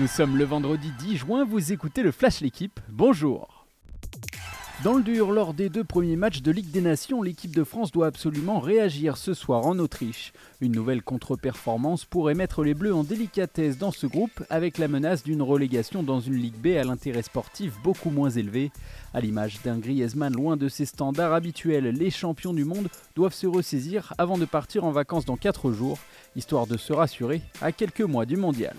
Nous sommes le vendredi 10 juin, vous écoutez le Flash L'équipe, bonjour dans le dur, lors des deux premiers matchs de Ligue des Nations, l'équipe de France doit absolument réagir ce soir en Autriche. Une nouvelle contre-performance pourrait mettre les Bleus en délicatesse dans ce groupe, avec la menace d'une relégation dans une Ligue B à l'intérêt sportif beaucoup moins élevé. À l'image d'un Griezmann loin de ses standards habituels, les champions du monde doivent se ressaisir avant de partir en vacances dans 4 jours, histoire de se rassurer à quelques mois du mondial.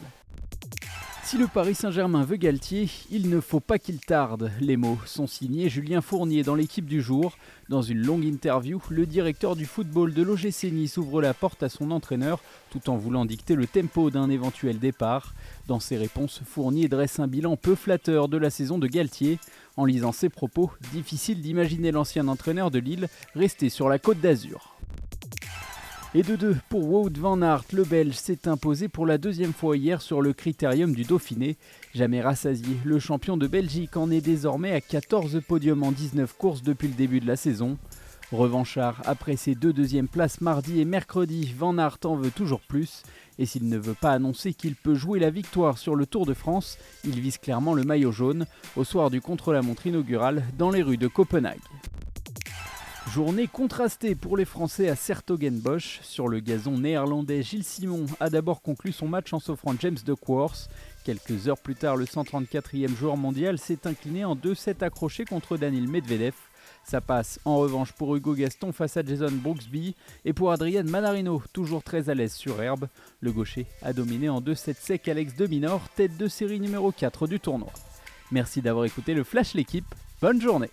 Si le Paris Saint-Germain veut Galtier, il ne faut pas qu'il tarde. Les mots sont signés Julien Fournier dans l'équipe du jour. Dans une longue interview, le directeur du football de l'OGC Nice ouvre la porte à son entraîneur tout en voulant dicter le tempo d'un éventuel départ. Dans ses réponses, Fournier dresse un bilan peu flatteur de la saison de Galtier. En lisant ses propos, difficile d'imaginer l'ancien entraîneur de Lille rester sur la côte d'Azur. Et de deux pour Wout van Aert, le Belge s'est imposé pour la deuxième fois hier sur le critérium du Dauphiné. Jamais rassasié, le champion de Belgique en est désormais à 14 podiums en 19 courses depuis le début de la saison. Revanchard, après ses deux deuxièmes places mardi et mercredi, Van Aert en veut toujours plus. Et s'il ne veut pas annoncer qu'il peut jouer la victoire sur le Tour de France, il vise clairement le maillot jaune au soir du contre-la-montre inaugural dans les rues de Copenhague. Journée contrastée pour les Français à Sertogenbosch. Sur le gazon néerlandais, Gilles Simon a d'abord conclu son match en s'offrant James de Quartz. Quelques heures plus tard, le 134e joueur mondial s'est incliné en 2-7 accrochés contre Daniel Medvedev. Ça passe en revanche pour Hugo Gaston face à Jason Brooksby et pour Adrien Manarino, toujours très à l'aise sur herbe. Le gaucher a dominé en 2-7 sec Alex Dominor, tête de série numéro 4 du tournoi. Merci d'avoir écouté le Flash l'équipe. Bonne journée